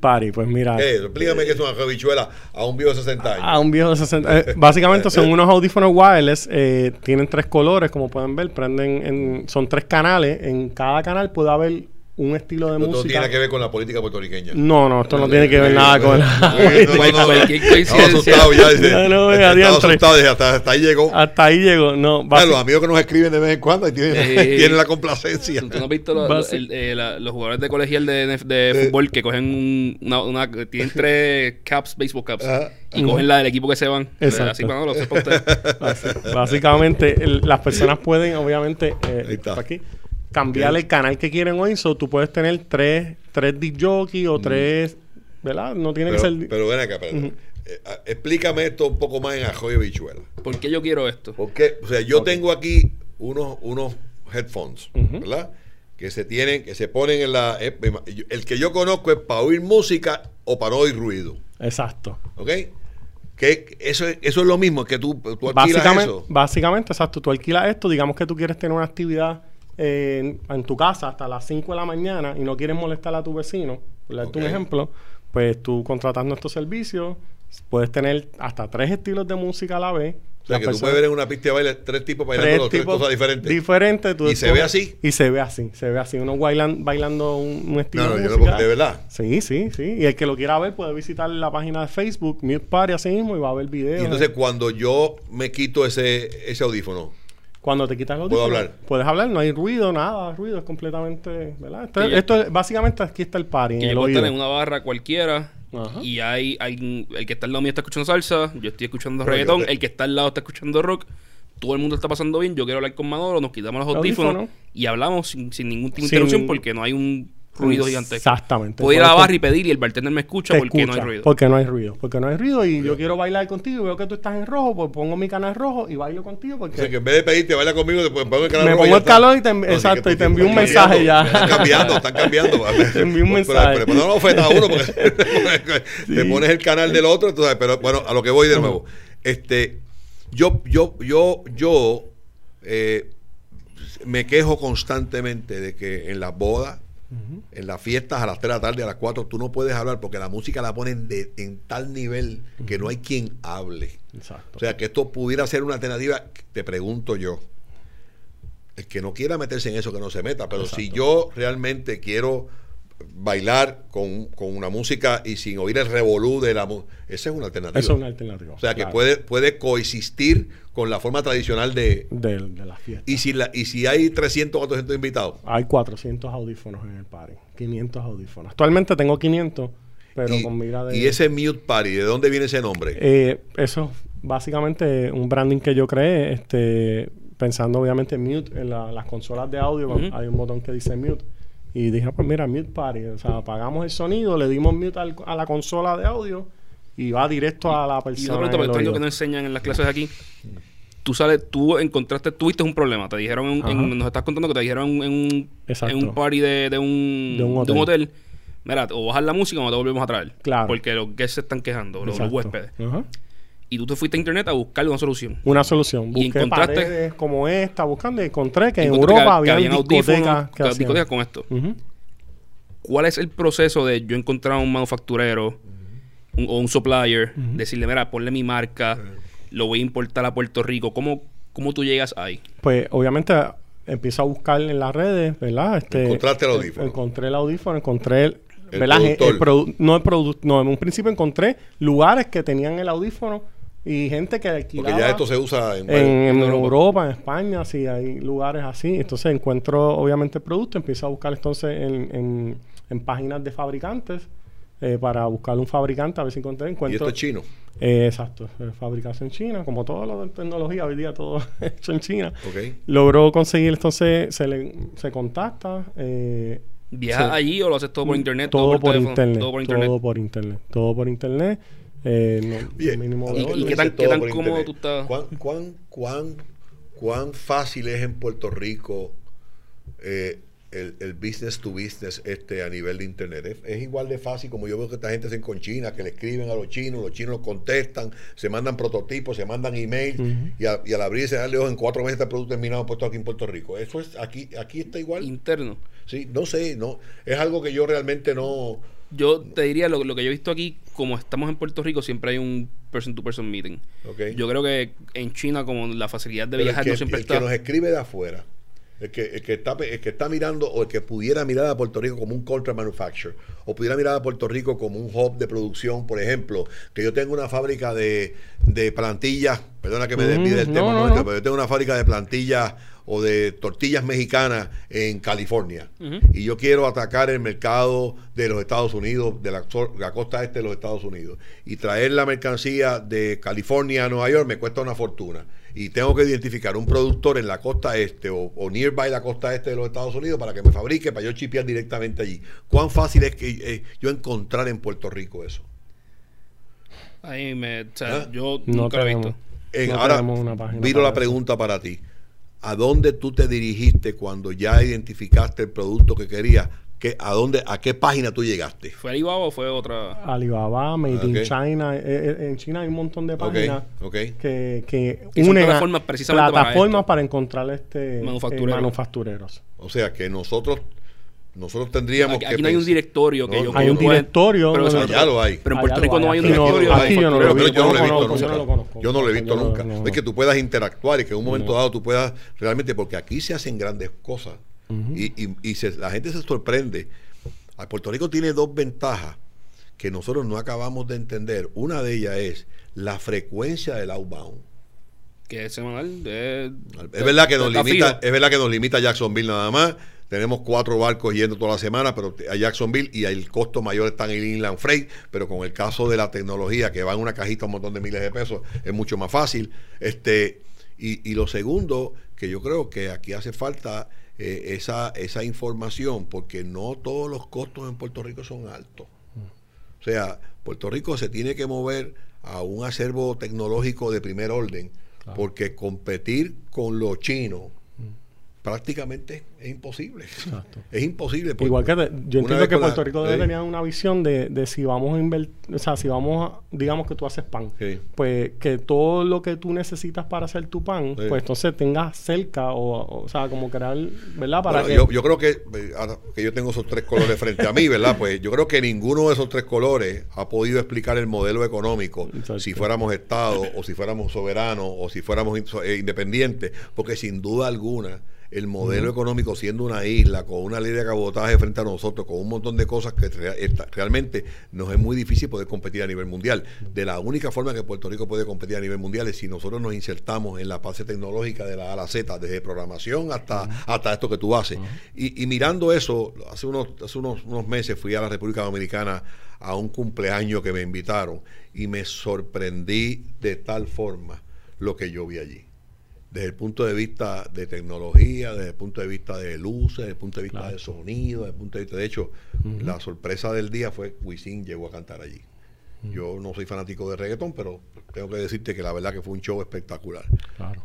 Party, pues mira. Explícame qué es una habichuela a un viejo de 60 años. A un viejo de 60. eh, básicamente son unos audífonos wireless. eh, tienen tres colores, como pueden ver. Prenden en, son tres canales. En cada canal puede haber un estilo de no, no música. tiene que ver con la política puertorriqueña. No, no, esto no tiene que ver nada con la No, no, no, Cualquier no, coincidencia. Estaba asustado ya. dice, No, asustado, hasta, hasta ahí llegó. Hasta ahí llego. No, Ah, los amigos que nos escriben de vez en cuando y tienen, Eh, tienen la complacencia. ¿Tú, no has visto los, Basi- el- eh, la- los jugadores de colegial de, de- de Eh. fútbol que cogen un- una, una- tienen tres caps, baseball caps, Ajá. y cogen la del equipo que se van? Exacto. Así cuando lo sepa usted. básicamente, el- las personas pueden, obviamente, eh, Ahí está. aquí, cambiar el canal que quieren hoy. So, tú puedes tener tres, tres jockey o tres, ¿verdad? No tiene Pero, que ser. pero ven acá, espérate. Eh, explícame esto un poco más en ajo y bichuela. ¿Por qué yo quiero esto? Porque, o sea, yo tengo aquí unos, unos headphones. ¿verdad? Que se tienen, que se ponen en la. eh, el que yo conozco es para oír música o para no oír ruido. Exacto. ¿Ok? Que eso es, eso es lo mismo, que tú, tú alquilas Básicamente, eso. básicamente, exacto. Tú alquilas esto, digamos que tú quieres tener una actividad en, en tu casa hasta las 5 de la mañana y no quieres molestar a tu vecino, por darte un Ok. ejemplo, pues tú contratas nuestros servicios, puedes tener hasta tres estilos de música a la vez. O sea, que tú puedes ver en una pista de baile tres tipos bailando tres tipos cosas diferentes. diferentes, tú ¿Y se ve así? Y se ve así, se ve así. Uno bailan, bailando un, un estilo no, no, de yo porque de verdad. Sí, sí, sí. Y el que lo quiera ver puede visitar la página de Facebook, Mute Party así mismo, y va a ver videos. Y entonces cuando yo me quito ese, ese audífono, Cuando te quitas los ¿Puedo audífonos, hablar? Puedes hablar, no hay ruido, nada, ruido, es completamente, ¿verdad? Esto, es- básicamente aquí está el party, en Que el yo estar en una barra cualquiera Ajá. y hay, hay el que está al lado mío está escuchando salsa, yo estoy escuchando Pero reggaetón, te- el que está al lado está escuchando rock, todo el mundo está pasando bien, yo quiero hablar con Manolo, nos quitamos los audífonos Audífonos. y hablamos sin, sin ningún tipo de Sin- interrupción porque no hay un ruido gigantesco. Exactamente. Puedo ir a la barra y pedir y el bartender me escucha porque no hay ruido. Porque no hay ruido. Porque no hay ruido y yo quiero bailar contigo y veo que tú estás en rojo, pues pongo mi canal rojo y bailo contigo porque... o sea, que en vez de pedirte, baila conmigo, después pongo el canal Me rojo y pongo el calor y te No, exacto, y te envío un mensaje ya. Están cambiando, están cambiando. Te envío un Pero- mensaje. Pero, pero no ofenda a uno porque te pones el canal del otro, tú sabes, pero bueno, a lo que voy de nuevo. Este, yo, yo, yo, yo eh, me quejo constantemente de que en las bodas, en las fiestas a las 3 de la tarde, a las 4, tú no puedes hablar porque la música la ponen de, en tal nivel que no hay quien hable. Exacto. O sea, que esto pudiera ser una alternativa, te pregunto yo. El que no quiera meterse en eso, que no se meta. Pero si yo realmente quiero bailar con, con una música y sin oír el revolú de la música. Esa es una alternativa. Eso es una alternativa. O sea, que puede, puede coexistir con la forma tradicional de... De, de la fiesta. Y si, la, y si hay 300 o 400 invitados. Hay 400 audífonos en el party. 500 audífonos. Actualmente tengo 500, pero y, con mira de... y ese Mute Party, ¿de dónde viene ese nombre? Eh, eso es básicamente un branding que yo creé, este, pensando obviamente en mute, en la- las consolas de audio, hay un botón que dice mute. Y dije, pues mira, mute party. O sea, apagamos el sonido, le dimos mute al- a la consola de audio y va directo a la Y una persona. pregunta, el que no enseñan en las clases aquí. Tú sales, tú encontraste, tuviste un problema. Te dijeron, en, en- nos estás contando que te dijeron en un, en un party de, de un, De un de un hotel. hotel. Mira, o bajar la música o te volvemos a traer. Claro. Porque los guests se están quejando, los, los huéspedes. Ajá. Y tú te fuiste a internet a buscarle una solución. Una solución. Y Busqué encontraste- paredes como esta, buscando y encontré que en Europa que- había habían discotecas que discotecas con esto. ¿Cuál es el proceso de yo encontrar un manufacturero un- o un supplier, decirle, mira, ponle mi marca, lo voy a importar a Puerto Rico? ¿Cómo, cómo tú llegas ahí? Pues obviamente empiezo a buscar en las redes, ¿verdad? Este, Encontraste el audífono. Encontré el audífono, encontré el, El ¿verdad? El no el producto, no, en un principio encontré lugares que tenían el audífono y gente que alquilaba. Porque ya esto se usa en... en, en Europa. Europa. en España, sí, hay lugares así. Entonces encuentro obviamente el producto, empiezo a buscar entonces en, en- en páginas de fabricantes eh, para buscar un fabricante, a ver si encontré. y Encuentro, esto es chino. eh, exacto, eh, fabricación china, como todo lo de tecnología, hoy día todo hecho en China. Ok. Logró conseguir, entonces se le se contacta. Eh, ¿Viajas allí o lo haces todo por internet? todo, por, teléfono? internet, Todo por internet. Todo por internet. Todo por internet. Eh, no, Bien. mínimo de ¿Y- qué tan- qué cómodo internet. tú estás? ¿Cuán, cuán, cuán, cuán fácil es en Puerto Rico eh, el, el business to business este a nivel de internet? ¿Es, es igual de fácil como yo veo que esta gente hacen con China, que le escriben a los chinos, los chinos los contestan, se mandan prototipos, se mandan emails y, a- y al abrirse darle ojo en cuatro meses está el producto terminado puesto aquí en Puerto Rico. Eso es aquí, aquí está igual. Interno. Sí, no sé, no, es algo que yo realmente no. Yo te diría, lo, lo que yo he visto aquí, como estamos en Puerto Rico, siempre hay un person-to-person meeting. Ok. Yo creo que en China, como la facilidad de Pero viajar el que, no siempre el está... que nos escribe de afuera, el que, el, que está, el que está mirando o el que pudiera mirar a Puerto Rico como un contra manufacturer o pudiera mirar a Puerto Rico como un hub de producción, por ejemplo, que yo tengo una fábrica de, de plantillas, perdona que me Mm, desvíe del no, tema un no, momento, no. pero yo tengo una fábrica de plantillas o de tortillas mexicanas en California y yo quiero atacar el mercado de los Estados Unidos, de la, costa este de los Estados Unidos y traer la mercancía de California a Nueva York me cuesta una fortuna y tengo que identificar un productor en la costa este o, o nearby la costa este de los Estados Unidos para que me fabrique, para yo chipear directamente allí. ¿Cuán fácil es que eh, yo encontrar en Puerto Rico eso? Ahí me... O sea, ¿Ah? yo No nunca lo he visto. En- No ahora, una página viro para la eso. pregunta para ti. ¿A dónde tú te dirigiste cuando ya identificaste el producto que querías? ¿Qué, a, dónde, ¿A qué página tú llegaste? ¿Fue Alibaba o fue otra? Alibaba, Made Ok. in China. eh, eh, en China hay un montón de páginas ok. que, que unen plataformas precisamente para plataformas esto. para, encontrar este Manufactureros. eh, manufactureros. O sea que nosotros nosotros tendríamos Aquí, que aquí no hay un directorio que No, yo... Hay un directorio, Pero, no, no, ya lo hay. Pero en Allá Puerto Rico no hay un no- directorio. aquí yo no lo yo he visto nunca. yo no lo he visto nunca. Es que tú puedas interactuar y que en un momento No. dado tú puedas realmente, porque aquí se hacen grandes cosas y, y- y se- la gente se sorprende. A Puerto Rico tiene dos ventajas que nosotros no acabamos de entender. Una de ellas es la frecuencia del outbound. Que es semanal. de- Es verdad que nos limita, fijo. es verdad que nos limita Jacksonville nada más. Tenemos cuatro barcos yendo toda la semana, pero a Jacksonville y el costo mayor está en el inland freight, pero con el caso de la tecnología que va en una cajita un montón de miles de pesos es mucho más fácil. Este y, y lo segundo que yo creo que aquí hace falta eh, esa esa información porque no todos los costos en Puerto Rico son altos. O sea, Puerto Rico se tiene que mover a un acervo tecnológico de primer orden, Claro. porque competir con los chinos prácticamente es imposible. Exacto. Es imposible. Igual que te- yo entiendo que Puerto Rico debe sí, tener una visión de, de si vamos a invertir, o sea, si vamos a, digamos que tú haces pan, Sí. pues que todo lo que tú necesitas para hacer tu pan, Sí. pues entonces tengas cerca o, o sea, como crear, ¿verdad? Para Bueno, que yo, yo creo que, eh, ahora que yo tengo esos tres colores frente a mí, ¿verdad? Pues yo creo que ninguno de esos tres colores ha podido explicar el modelo económico Exacto. si fuéramos Estado o si fuéramos soberanos o si fuéramos eh, independientes, porque sin duda alguna el modelo económico siendo una isla, con una ley de cabotaje frente a nosotros, con un montón de cosas que realmente nos es muy difícil poder competir a nivel mundial. De la única forma que Puerto Rico puede competir a nivel mundial es si nosotros nos insertamos en la fase tecnológica de la A a la Z, desde programación hasta, hasta esto que tú haces. y, mirando eso, hace, unos, hace unos, unos meses fui a la República Dominicana a un cumpleaños que me invitaron y me sorprendí de tal forma lo que yo vi allí desde el punto de vista de tecnología, desde el punto de vista de luces, desde el punto de vista de sonido, desde el punto de vista... De hecho, la sorpresa del día fue Wisin llegó a cantar allí. Yo no soy fanático de reggaetón, pero tengo que decirte que la verdad que fue un show espectacular.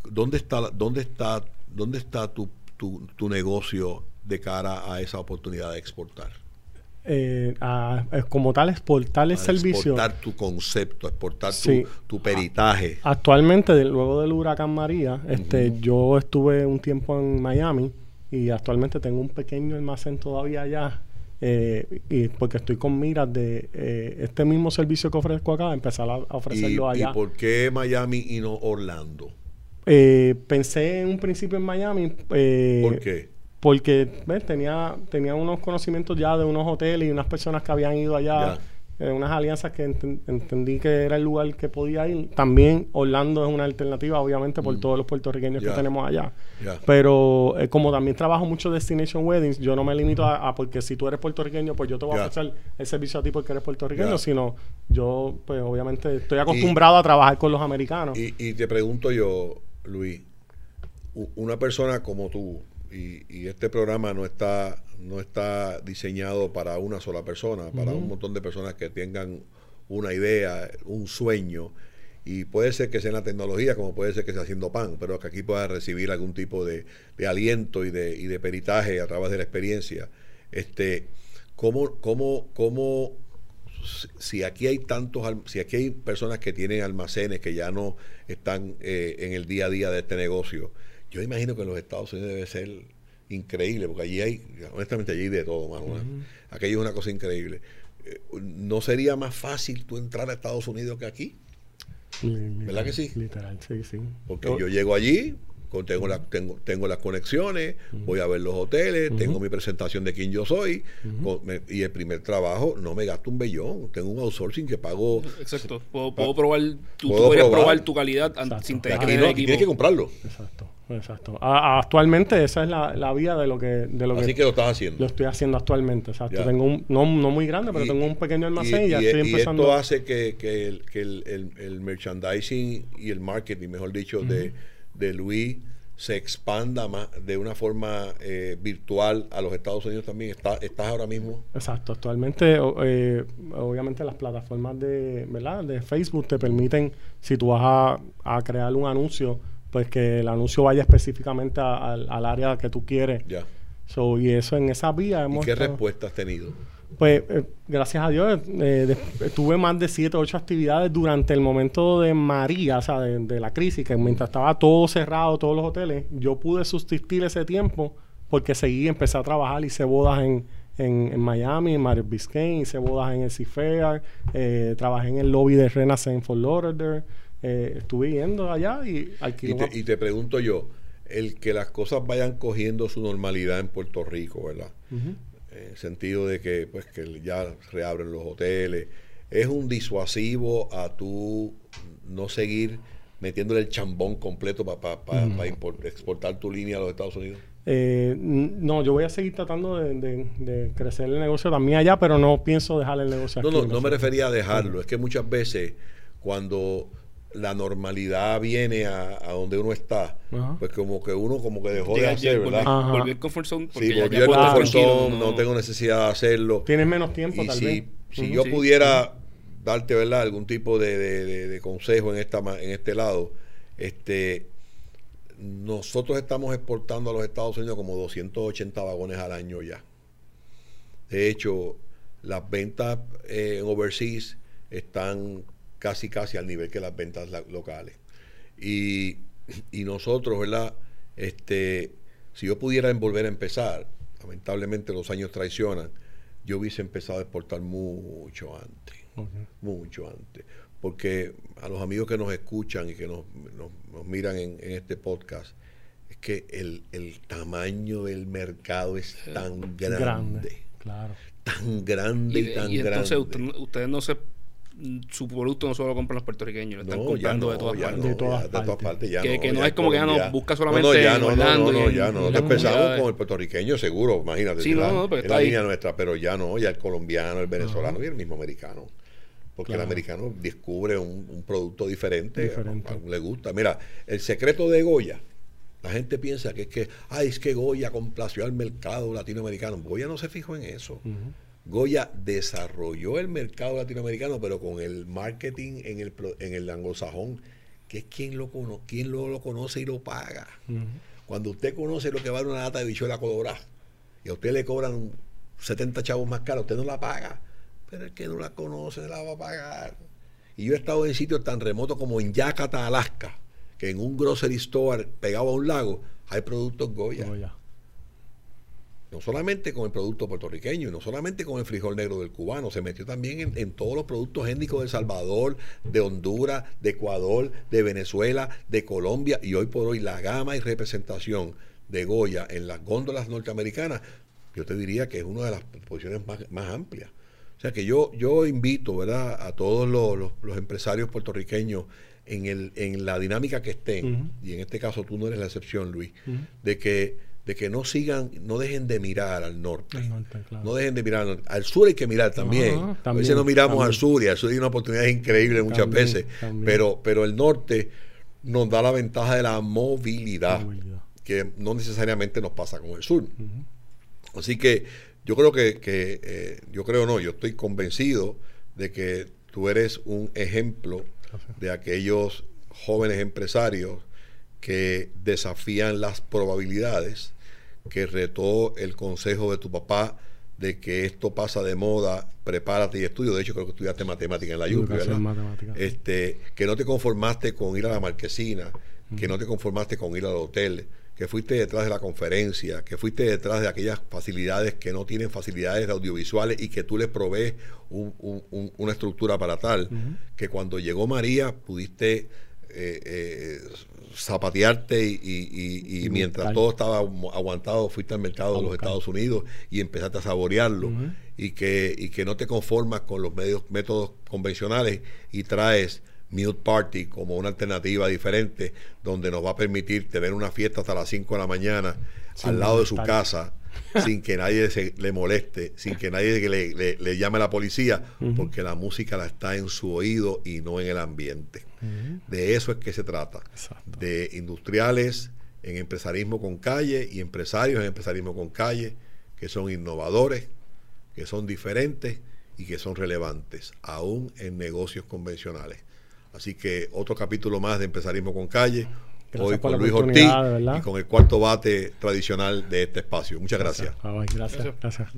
¿Dónde está, dónde está, dónde está tu, tu, tu negocio de cara a esa oportunidad de exportar? Eh, a, como tal exportar el servicio. Exportar tu concepto, exportar tu, peritaje. Actualmente, luego del huracán María, este, yo estuve un tiempo en Miami y actualmente tengo un pequeño almacén todavía allá. Eh, y porque estoy con miras de eh, este mismo servicio que ofrezco acá, empezar a, ofrecerlo allá. ¿Y por qué Miami y no Orlando? pensé en un principio en Miami. ¿Por qué? Porque tenía tenía unos conocimientos ya de unos hoteles y unas personas que habían ido allá, eh, unas alianzas que entendí que era el lugar que podía ir. También Orlando es una alternativa, obviamente, por mm. todos los puertorriqueños que tenemos allá. Pero eh, como también trabajo mucho Destination Weddings, yo no me limito a, porque si tú eres puertorriqueño, pues yo te voy a ofrecer el servicio a ti porque eres puertorriqueño, sino yo, pues obviamente, estoy acostumbrado a trabajar con los americanos. Y, y te pregunto yo, Luis, una persona como tú, y, este programa no está, no está diseñado para una sola persona, para un montón de personas que tengan una idea, un sueño. Y puede ser que sea en la tecnología, como puede ser que sea haciendo pan, pero que aquí pueda recibir algún tipo de, aliento y de, y de, peritaje a través de la experiencia. Este, ¿cómo, cómo, cómo, si aquí hay tantos, si aquí hay personas que tienen almacenes que ya no están eh, en el día a día de este negocio, yo imagino que en los Estados Unidos debe ser increíble, porque allí hay, honestamente, allí hay de todo, mano. Aquello es una cosa increíble. Eh, ¿No sería más fácil tú entrar a Estados Unidos que aquí? ¿Verdad que sí? Literal, sí, sí. Porque yo llego allí, tengo, la, tengo, tengo las conexiones, voy a ver los hoteles, tengo mi presentación de quién yo soy, y el primer trabajo no me gasto un bellón, tengo un outsourcing que pago. Exacto, puedo, probar, tu, probar, tu calidad sin tener que no, Tienes que comprarlo. Exacto. Exacto. actualmente esa es la, la, vía de lo que... De lo Así que, lo estás haciendo. Lo estoy haciendo actualmente, exacto. Tengo un, no, no muy grande, pero tengo un pequeño almacén y, ya estoy empezando... Y esto hace que, que, el, que el, el, merchandising y el marketing, mejor dicho, de, de Luis se expanda más de una forma eh, virtual a los Estados Unidos también. ¿Está, ¿Estás ahora mismo? Exacto. Actualmente, eh, obviamente las plataformas de, ¿verdad? de Facebook te permiten, si tú vas a, a crear un anuncio pues que el anuncio vaya específicamente al área que tú quieres. Ya. y eso en esa vía hemos... ¿Y qué respuesta has tenido? Pues eh, gracias a Dios eh, tuve más de siete o ocho actividades durante el momento de María, o sea, de, la crisis, que mientras estaba todo cerrado, todos los hoteles, yo pude sustituir ese tiempo porque seguí, empecé a trabajar, hice bodas en, en, Miami, en Mario Biscayne, hice bodas en el Seafair, eh, trabajé en el lobby de Renaissance Fort Lauderdale, eh, estuve yendo allá y y te, y te pregunto yo, el que las cosas vayan cogiendo su normalidad en Puerto Rico, ¿verdad? En el sentido de que, pues, que ya reabren los hoteles, ¿es un disuasivo a tú no seguir metiéndole el chambón completo para exportar tu línea a los Estados Unidos? Eh, no, yo voy a seguir tratando de, crecer el negocio también allá, pero no pienso dejar el negocio aquí. No, no, no me refería a dejarlo. Es que muchas veces cuando la normalidad viene a, a donde uno está, pues como que uno como que dejó de hacer, ¿verdad? Volví al comfort zone. Sí, al comfort zone, no, tengo necesidad de hacerlo. Tienes menos tiempo, tal si, vez. Si yo pudiera darte, ¿verdad? Algún tipo de, de, de, consejo en, esta, en este lado, este nosotros estamos exportando a los Estados Unidos como 280 vagones al año ya. De hecho, las ventas eh, en overseas están casi casi al nivel que las ventas locales. Y, nosotros, ¿verdad? Este, si yo pudiera volver a empezar, lamentablemente los años traicionan, yo hubiese empezado a exportar mucho antes, mucho antes. Porque a los amigos que nos escuchan y que nos, miran en, este podcast, es que el, el tamaño del mercado es tan grande. Grande, claro. Tan grande y, Y, tan y entonces grande. usted- ustedes no se su producto no solo lo compran los puertorriqueños, lo están No, comprando no, de todas partes. no, De todas ya de todas partes. Ya Que- no, que no ya es como que ya no busca No, solamente no, ya en no, no, Orlando no, no, ya no. empezamos con el puertorriqueño seguro, imagínate. Sí, la- no, pero es está la ahí. línea nuestra, pero ya no, ya el colombiano, el venezolano y el mismo americano. Porque Claro. el americano descubre un, un producto diferente, Diferente. a- a- le gusta. Mira, el secreto de Goya, la gente piensa que es que, ay, es que Goya complació al mercado latinoamericano. Goya no se fijó en eso. Goya desarrolló el mercado latinoamericano, pero con el marketing en el, en el anglosajón, que es quien lo, cono quien lo, lo conoce y lo paga. Cuando usted conoce lo que vale una lata de bichuela colorada y a usted le cobran 70 chavos más caros, usted no la paga. Pero el que no la conoce la va a pagar. Y yo he estado en sitios tan remotos como en Yakarta, Alaska, que en un grocery store pegado a un lago hay productos Goya. Goya. No solamente con el producto puertorriqueño, y no solamente con el frijol negro del cubano, se metió también en, en todos los productos étnicos de El Salvador, de Honduras, de Ecuador, de Venezuela, de Colombia, y hoy por hoy la gama y representación de Goya en las góndolas norteamericanas, yo te diría que es una de las posiciones más, más amplias. O sea que yo, yo invito ¿verdad? a todos los, los- los empresarios puertorriqueños en, el, en la dinámica que estén, y en este caso tú no eres la excepción, Luis, de que, de que no sigan, no dejen de mirar al norte. Al norte, claro. No dejen de mirar al norte. Al sur hay que mirar también. Ajá, a veces no miramos también. al sur y al sur hay una oportunidad increíble muchas También, veces. Pero, pero el norte nos da la ventaja de la movilidad, Movilidad. que no necesariamente nos pasa con el sur. Así que yo creo que, que, eh, yo creo no, yo estoy convencido de que tú eres un ejemplo Gracias. de aquellos jóvenes empresarios que desafían las probabilidades, que retó el consejo de tu papá de que esto pasa de moda, prepárate y estudio. De hecho, creo que estudiaste matemática en la Educación ¿verdad? matemática. Este, que no te conformaste con ir a la marquesina, que no te conformaste con ir al hotel, que fuiste detrás de la conferencia, que fuiste detrás de aquellas facilidades que no tienen facilidades audiovisuales y que tú les provees un- un- un- una estructura para tal, que cuando llegó María pudiste eh, eh, zapatearte y, y- y- y Y mientras buscar. todo estaba agu- aguantado fuiste al mercado A de los buscar. Estados Unidos y empezaste a saborearlo y, que, y que no te conformas con los medios, métodos convencionales y traes Mute Party como una alternativa diferente donde nos va a permitir tener una fiesta hasta las 5 de la mañana Sin al lado de su casa sin que nadie se, le moleste, sin que nadie le, le- le llame a la policía, porque la música la está en su oído y no en el ambiente. De eso es que se trata. Exacto. De industriales en empresarismo con calle y empresarios en empresarismo con calle, que son innovadores, que son diferentes y que son relevantes, aún en negocios convencionales. Así que otro capítulo más de empresarismo con calle, Gracias hoy con Luis Ortiz y con el cuarto bate tradicional de este espacio. Muchas gracias. Ay, gracias. gracias.